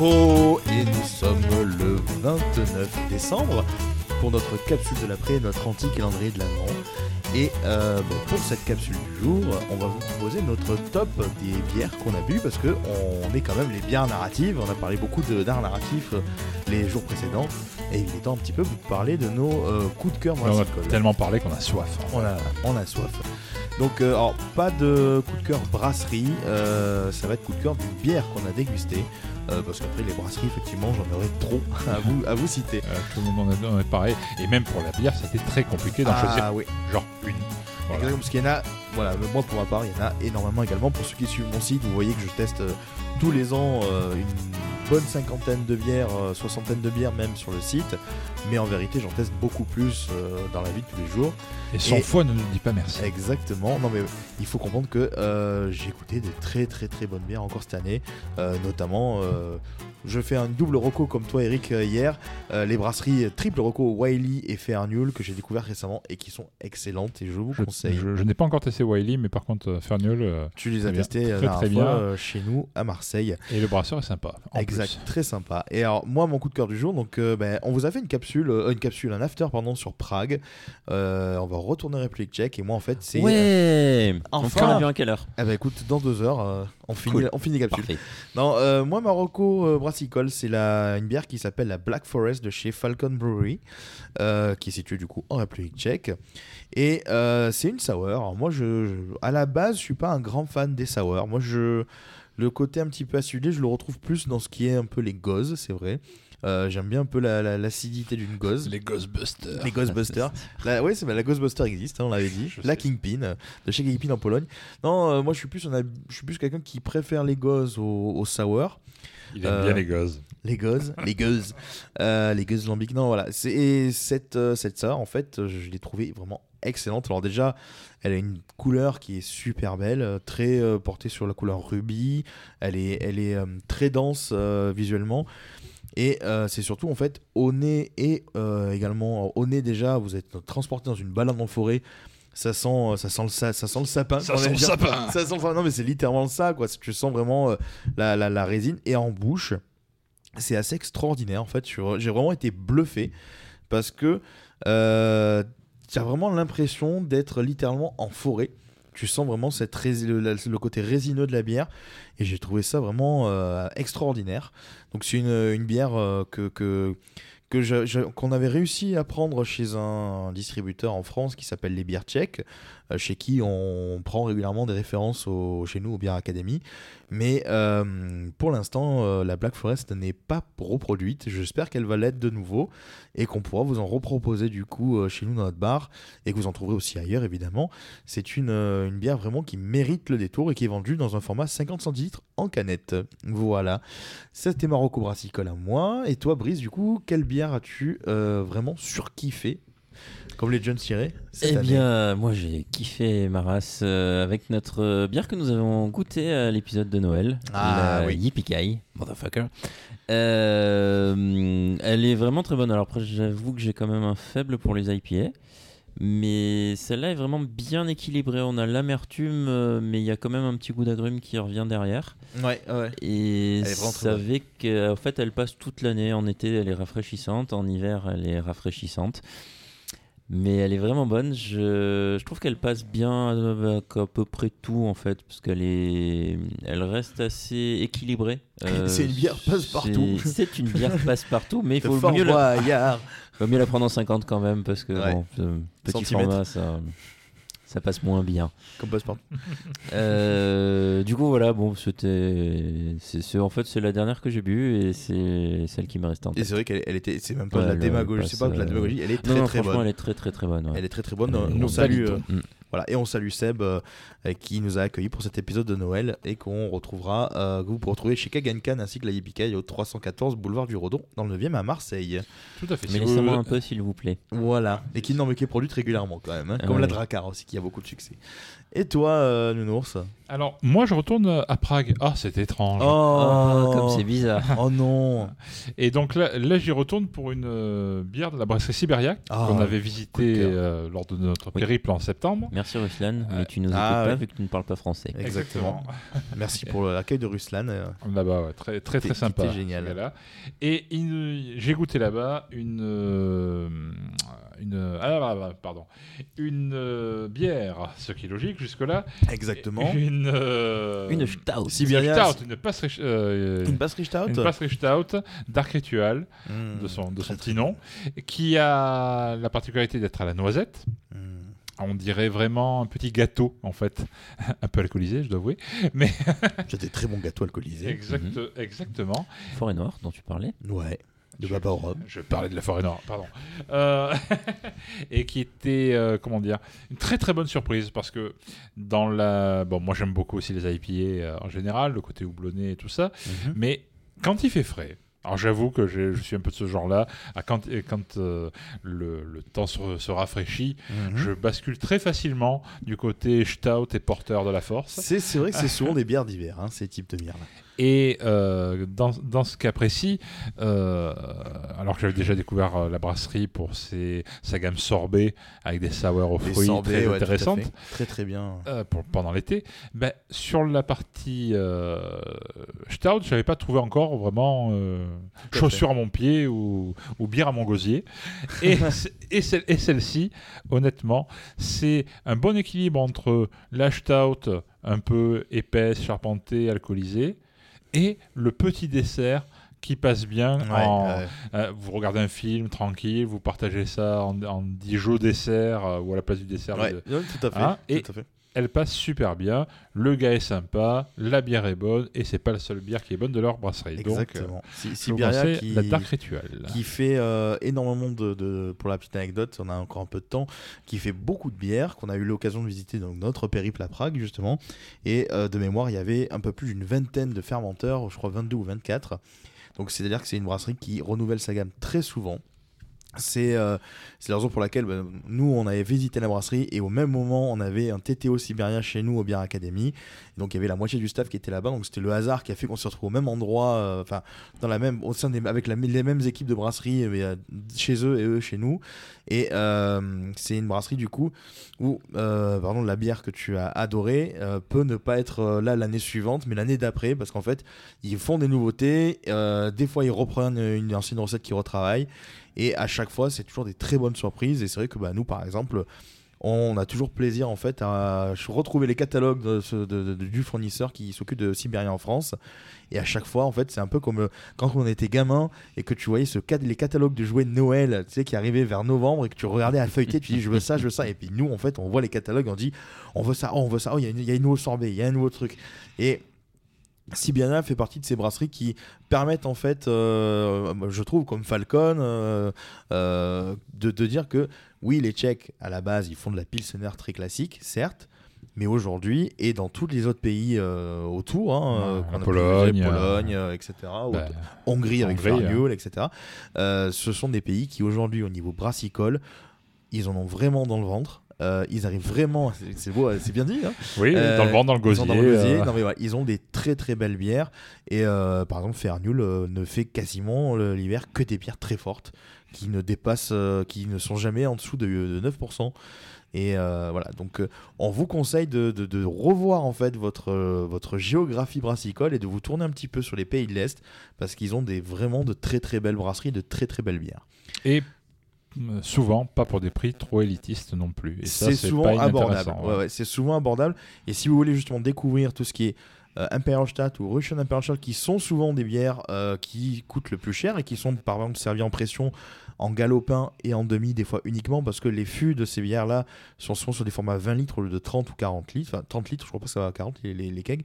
ho Et nous sommes le 29 décembre pour notre capsule de l'après, notre anti-calendrier de l'Avent. Et euh, pour cette capsule du jour, on va vous proposer notre top des bières qu'on a bu parce que on est quand même les bières narratives. On a parlé beaucoup d'art narratif euh, les jours précédents et il est temps un petit peu de vous parler de nos euh, coups de cœur On a tellement parlé qu'on a soif. hein. On a, on a soif. Donc, euh, alors, pas de coup de cœur brasserie, euh, ça va être coup de cœur d'une bière qu'on a dégustée. euh, parce qu'après, les brasseries, effectivement, j'en aurais trop à vous, à vous citer. Tout le monde en est, pareil. Et même pour la bière, c'était très compliqué d'en choisir Ah oui, genre une. Voilà. Parce qu'il y en a, voilà, moi pour ma part, il y en a énormément également. Pour ceux qui suivent mon site, vous voyez que je teste tous les ans une bonne cinquantaine de bières, euh, soixantaine de bières même sur le site. Mais en vérité, j'en teste beaucoup plus euh, dans la vie de tous les jours. Et son Et- foi ne nous dit pas merci. Exactement. Non mais il faut comprendre que euh, j'ai goûté des très très très bonnes bières encore cette année, Euh, notamment. euh, je fais un double reco comme toi Eric euh, hier, Euh, les brasseries triple reco Wiley et Fairnewell que j'ai découvert récemment et qui sont excellentes et je vous Je, conseille. je- je n'ai pas encore testé Wiley, mais par contre, euh, euh, Tu les as testés euh, Très, très fois, bien. euh, chez nous à Marseille. et le brasseur est sympa. en exact, plus. très sympa. Et alors moi mon coup de cœur du jour, donc euh, ben, on vous a fait une capsule, euh, une capsule, un after pardon sur Prague. Euh, on va retourner République Tchèque et moi en fait c'est. Ouais Enfin. Enfin On revient à quelle heure? Ah bah écoute, dans deux heures, euh, on finit, Cool. on finit la capsule. Parfait. Non, euh, moi Marocco euh, brassicole, c'est la une bière qui s'appelle la Black Forest de chez Falcon Brewery, euh, qui est située du coup en République Tchèque. Et euh, c'est une sour. Alors, moi, je, je- à la base, je suis pas un grand fan des sour. Moi, je le côté un petit peu acidulé, je le retrouve plus dans ce qui est un peu les gozes, c'est vrai. Euh, J'aime bien un peu la- la- l'acidité d'une goze. Les Ghostbusters. Les Ghostbusters. La, oui, c'est la Ghostbuster existe, hein, on l'avait dit. Je La sais. Kingpin euh, de chez Kingpin en Pologne. Non, euh, moi je suis plus, on a- je suis plus quelqu'un qui préfère les gozes au, au sour. Il aime bien les gosses. Les gozes, les gozes, les gozes lambiques. Non, voilà. C'est et cette cette sour, en fait, je l'ai trouvée vraiment excellente. Alors déjà, elle a une couleur qui est super belle, euh, très euh, portée sur la couleur rubis. Elle est, elle est euh, très dense euh, visuellement. Et c'est surtout en fait au nez et également au nez déjà, vous êtes transporté dans une balade en forêt. Ça sent, ça sent le, sa- ça sent le sapin. Ça sent le sapin. Ça sent, enfin, non mais c'est littéralement ça quoi. Tu sens vraiment euh, la, la, la résine et en bouche, c'est assez extraordinaire en fait. J'ai vraiment été bluffé parce que euh, tu as vraiment l'impression d'être littéralement en forêt. Tu sens vraiment cette le, le côté résineux de la bière et j'ai trouvé ça vraiment euh, extraordinaire. Donc c'est une, bière euh, que, que, qu'on avait réussi à prendre chez un distributeur en France qui s'appelle Les Bières Tchèques, chez qui on prend régulièrement des références au, chez nous au Bière Academy. Mais euh, pour l'instant, euh, la Black Forest n'est pas reproduite. J'espère qu'elle va l'être de nouveau et qu'on pourra vous en reproposer du coup euh, chez nous dans notre bar et que vous en trouverez aussi ailleurs évidemment. C'est une, euh, bière vraiment qui mérite le détour et qui est vendue dans un format 50 centilitres en canette. Voilà. C'était Marocco Brassicole à moi. Et toi, Brice, du coup, quelle bière as-tu euh, vraiment surkiffé Comme les jeunes tirés cette Eh année bien, moi j'ai kiffé ma race euh, avec notre euh, bière que nous avons goûtée à l'épisode de Noël. Ah, la oui. Yippee motherfucker. Euh, elle est vraiment très bonne. Alors après, j'avoue que j'ai quand même un faible pour les IPA. Mais celle-là est vraiment bien équilibrée. On a l'amertume, euh, mais il y a quand même un petit goût d'agrumes qui revient derrière. Ouais, ouais. Et Elle est vraiment très savez qu'en fait, elle passe toute l'année. En été, elle est rafraîchissante. En hiver, elle est rafraîchissante. Mais elle est vraiment bonne. Je, je trouve qu'elle passe bien avec à peu près tout en fait, parce qu'elle est, elle reste assez équilibrée. Euh, C'est une bière passe-partout. c'est- C'est une bière passe-partout, mais il faut mieux, la, faut mieux la prendre en 50 quand même, parce que Ouais. bon, ce petit format, ça, ça passe moins bien. Comme passe-partout. Euh, du coup, voilà, bon, c'était. c'est- En fait, c'est la dernière que j'ai bu et c'est celle qui me reste en Et tête. c'est vrai qu'elle elle était, c'est même pas de la démagogie, c'est pas de la euh, démagogie, elle est Non, très non, très franchement, bonne. elle est très très très bonne. ouais. Elle est très très bonne. Est- on salue, euh, Mm. Voilà, et on salue Seb euh, qui nous a accueillis pour cet épisode de Noël et qu'on retrouvera, euh, que vous pourrez retrouver chez Kagankan ainsi que la Yippee au 314 boulevard du Rodon dans le 9e à Marseille. Tout à fait. Mais Si vous- laissez-moi un peu, s'il vous plaît. Voilà, et qui n'en met qui est produite régulièrement quand même, hein, Ah comme ouais. la Dracar aussi qui a beaucoup de succès. Et toi, euh, Nounours? Alors, moi, je retourne à Prague. Ah, c'est étrange. Oh, comme c'est bizarre. Oh non Et donc là, là j'y retourne pour une euh, bière de la brasserie Sibériac Ah, qu'on avait visitée euh, lors de notre Oui. périple en septembre. Merci. Ruslan, mais tu nous Ah, écoutes pas ouais. vu que tu ne parles pas français. Exactement. Merci pour l'accueil de Ruslan. euh, Là-bas, ouais, très très, très sympa. qui était génial. Et j'ai goûté là-bas une, euh, une, ah, là, là, pardon, une euh, bière, ce qui est logique jusque-là. Exactement. Une, euh, Une stout. Siberia, stout, une passerie, euh, une passerie stout. une passerie stout d'Arc Ritual, Mmh, de son, de son petit nom, qui a la particularité d'être à la noisette. Mmh. On dirait vraiment un petit gâteau, en fait, un peu alcoolisé, je dois avouer. J'ai des très bons gâteaux alcoolisés. Exact, Mhm. Exactement. Forêt Noire dont tu parlais. Ouais. De Baba. Je parlais de la forêt noire, pardon. Euh, et qui était, euh, comment dire, une très très bonne surprise parce que dans la. Bon, moi j'aime beaucoup aussi les IPA euh, en général, le côté houblonné et tout ça, Mhm. mais quand il fait frais. Alors j'avoue que je suis un peu de ce genre-là. Quand, le, le temps se, se rafraîchit, Mhm. je bascule très facilement du côté stout et porteur de la force. C'est c'est vrai que c'est souvent des bières d'hiver, hein, ces types de bières-là. Et euh, dans, dans ce cas précis, euh, alors que j'avais déjà découvert euh, la brasserie pour ses, sa gamme sorbet avec des sours aux fruits sorbets, très ouais, intéressantes. Très très bien. pour- pendant l'été, ben, sur la partie stout, je n'avais pas trouvé encore vraiment Tout à chaussure à mon pied ou, ou bière à mon gosier. Et, celle- et celle-ci, honnêtement, c'est un bon équilibre entre la stout un peu épaisse, charpentée, alcoolisée, et le petit dessert qui passe bien Ouais, en, ouais. euh, vous regardez un film tranquille, vous partagez ça en, en Dijon dessert euh, ou à la place du dessert. Ouais, tout à fait. Hein, et- tout à fait. Elle passe super bien, le gars est sympa, la bière est bonne et c'est pas la seule bière qui est bonne de leur brasserie. Donc, euh, Exactement. Si- je vous Siberia qui, la Dark Ritual. qui fait euh, énormément de, de- pour la petite anecdote, on a encore un peu de temps, qui fait beaucoup de bières qu'on a eu l'occasion de visiter dans notre périple à Prague justement. Et euh, de mémoire, il y avait un peu plus d'une vingtaine de fermenteurs, je crois 22 ou 24. Donc c'est-à-dire que c'est une brasserie qui renouvelle sa gamme très souvent. C'est euh, c'est la raison pour laquelle bah, nous, on avait visité la brasserie et au même moment, on avait un TTO sibérien chez nous au Bière Academy. Donc il y avait la moitié du staff qui était là-bas. Donc c'était le hasard qui a fait qu'on se retrouve au même endroit, euh, enfin dans la même, au sein des, avec les mêmes équipes de brasserie, mais euh, chez eux et eux chez nous. Et c'est une brasserie du coup où, pardon, la bière que tu as adorée peut ne pas être là l'année suivante, mais l'année d'après, parce qu'en fait, ils font des nouveautés. des fois, ils reprennent une ancienne recette qu'ils retravaillent. Et à chaque fois, c'est toujours des très bonnes surprises. Et c'est vrai que bah, nous, par exemple, on a toujours plaisir en fait à retrouver les catalogues du fournisseur qui s'occupe de Sibéria en France. Et à chaque fois, en fait, c'est un peu comme euh, quand on était gamin et que tu voyais les catalogues de jouets de Noël, tu sais, qui arrivaient vers novembre et que tu regardais à feuilleter, tu dis je veux ça, je veux ça. Et puis nous, en fait, on voit les catalogues, on dit on veut ça, oh, on veut ça, oh, il y, a une- nouveau sorbet, il y a un nouveau truc. Et Sibiana fait partie de ces brasseries qui permettent en fait, euh, je trouve comme Falcon, euh, euh, de, de dire que oui, les Tchèques à la base ils font de la pilsener très classique, certes, mais aujourd'hui et dans tous les autres pays autour, hein, Ouais, la a Pologne, Pologne, etc., ou Bah, Hongrie avec Hongrie, Farmule, etc. Ce sont des pays qui aujourd'hui au niveau brassicole, ils en ont vraiment dans le ventre. Euh, ils arrivent vraiment, c'est- beau, c'est bien dit. Hein oui, Euh, dans le ventre, dans le ils gosier. sont dans le gosier. euh, Non, mais ils ont des très très belles bières. Et euh, par exemple, Fernul euh, ne fait quasiment euh, l'hiver que des bières très fortes qui ne dépassent, euh, qui ne sont jamais en dessous de, de 9%. Et euh, voilà, donc euh, on vous conseille de, de- de revoir en fait votre, euh, votre géographie brassicole et de vous tourner un petit peu sur les pays de l'Est parce qu'ils ont des, vraiment de très très belles brasseries, de très très belles bières. Et euh, souvent pas pour des prix trop élitistes non plus. Et c'est souvent pas abordable. ouais. ouais, c'est souvent abordable. Et si vous voulez justement découvrir tout ce qui est euh, Imperial Stadt ou Russian Imperial Stadt, qui sont souvent des bières euh, qui coûtent le plus cher et qui sont par exemple servies en pression en galopin et en demi, des fois uniquement, parce que les fûts de ces bières-là sont souvent sur des formats 20 litres au lieu de 30 ou 40 litres. Enfin, 30 litres, je crois pas que ça va à 40, les, kegs.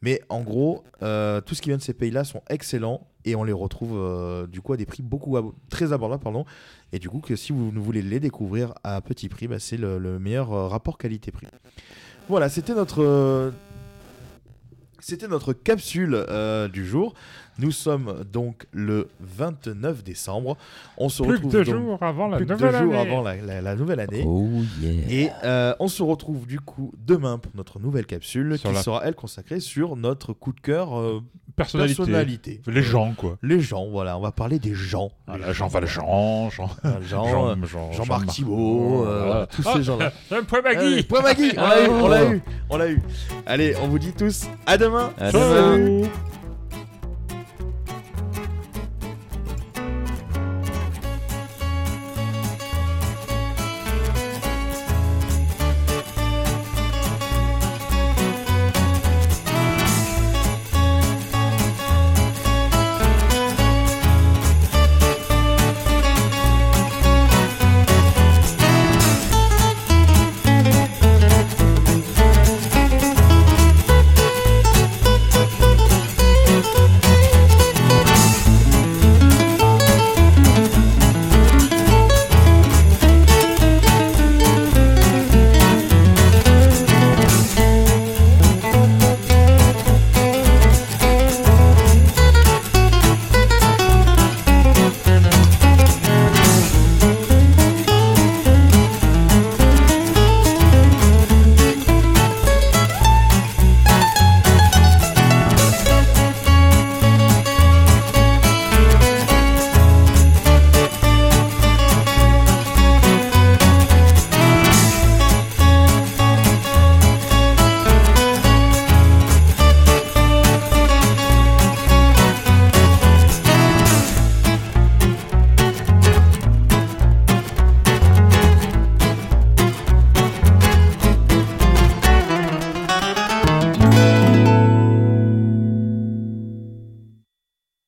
Mais en gros, euh, tout ce qui vient de ces pays-là sont excellents et on les retrouve du coup à des prix beaucoup très abordables. Pardon. Et du coup, que si vous voulez les découvrir à petit prix, bah, c'est le, le meilleur rapport qualité-prix. Voilà, c'était notre. C'était notre capsule euh, du jour. Nous sommes donc le 29 décembre. On se Plus retrouve deux donc jours avant la plus nouvelle deux jours année. avant la, la- la nouvelle année. Oh yeah. Et euh, on se retrouve du coup demain pour notre nouvelle capsule Sur qui la- sera elle consacrée sur notre coup de cœur euh, Personnalité. personnalité. Les gens, quoi. Les gens, voilà, on va parler des gens. Voilà, Les Jean. Valjean, Jean... Euh, Jean, Jean- Jean-Marc Jean- Thibault, euh, Voilà. tous Ah, ces gens-là. Un point Allez, point Maggie, on l'a eu, on l'a eu, on l'a eu. Allez, on vous dit tous à demain. À demain.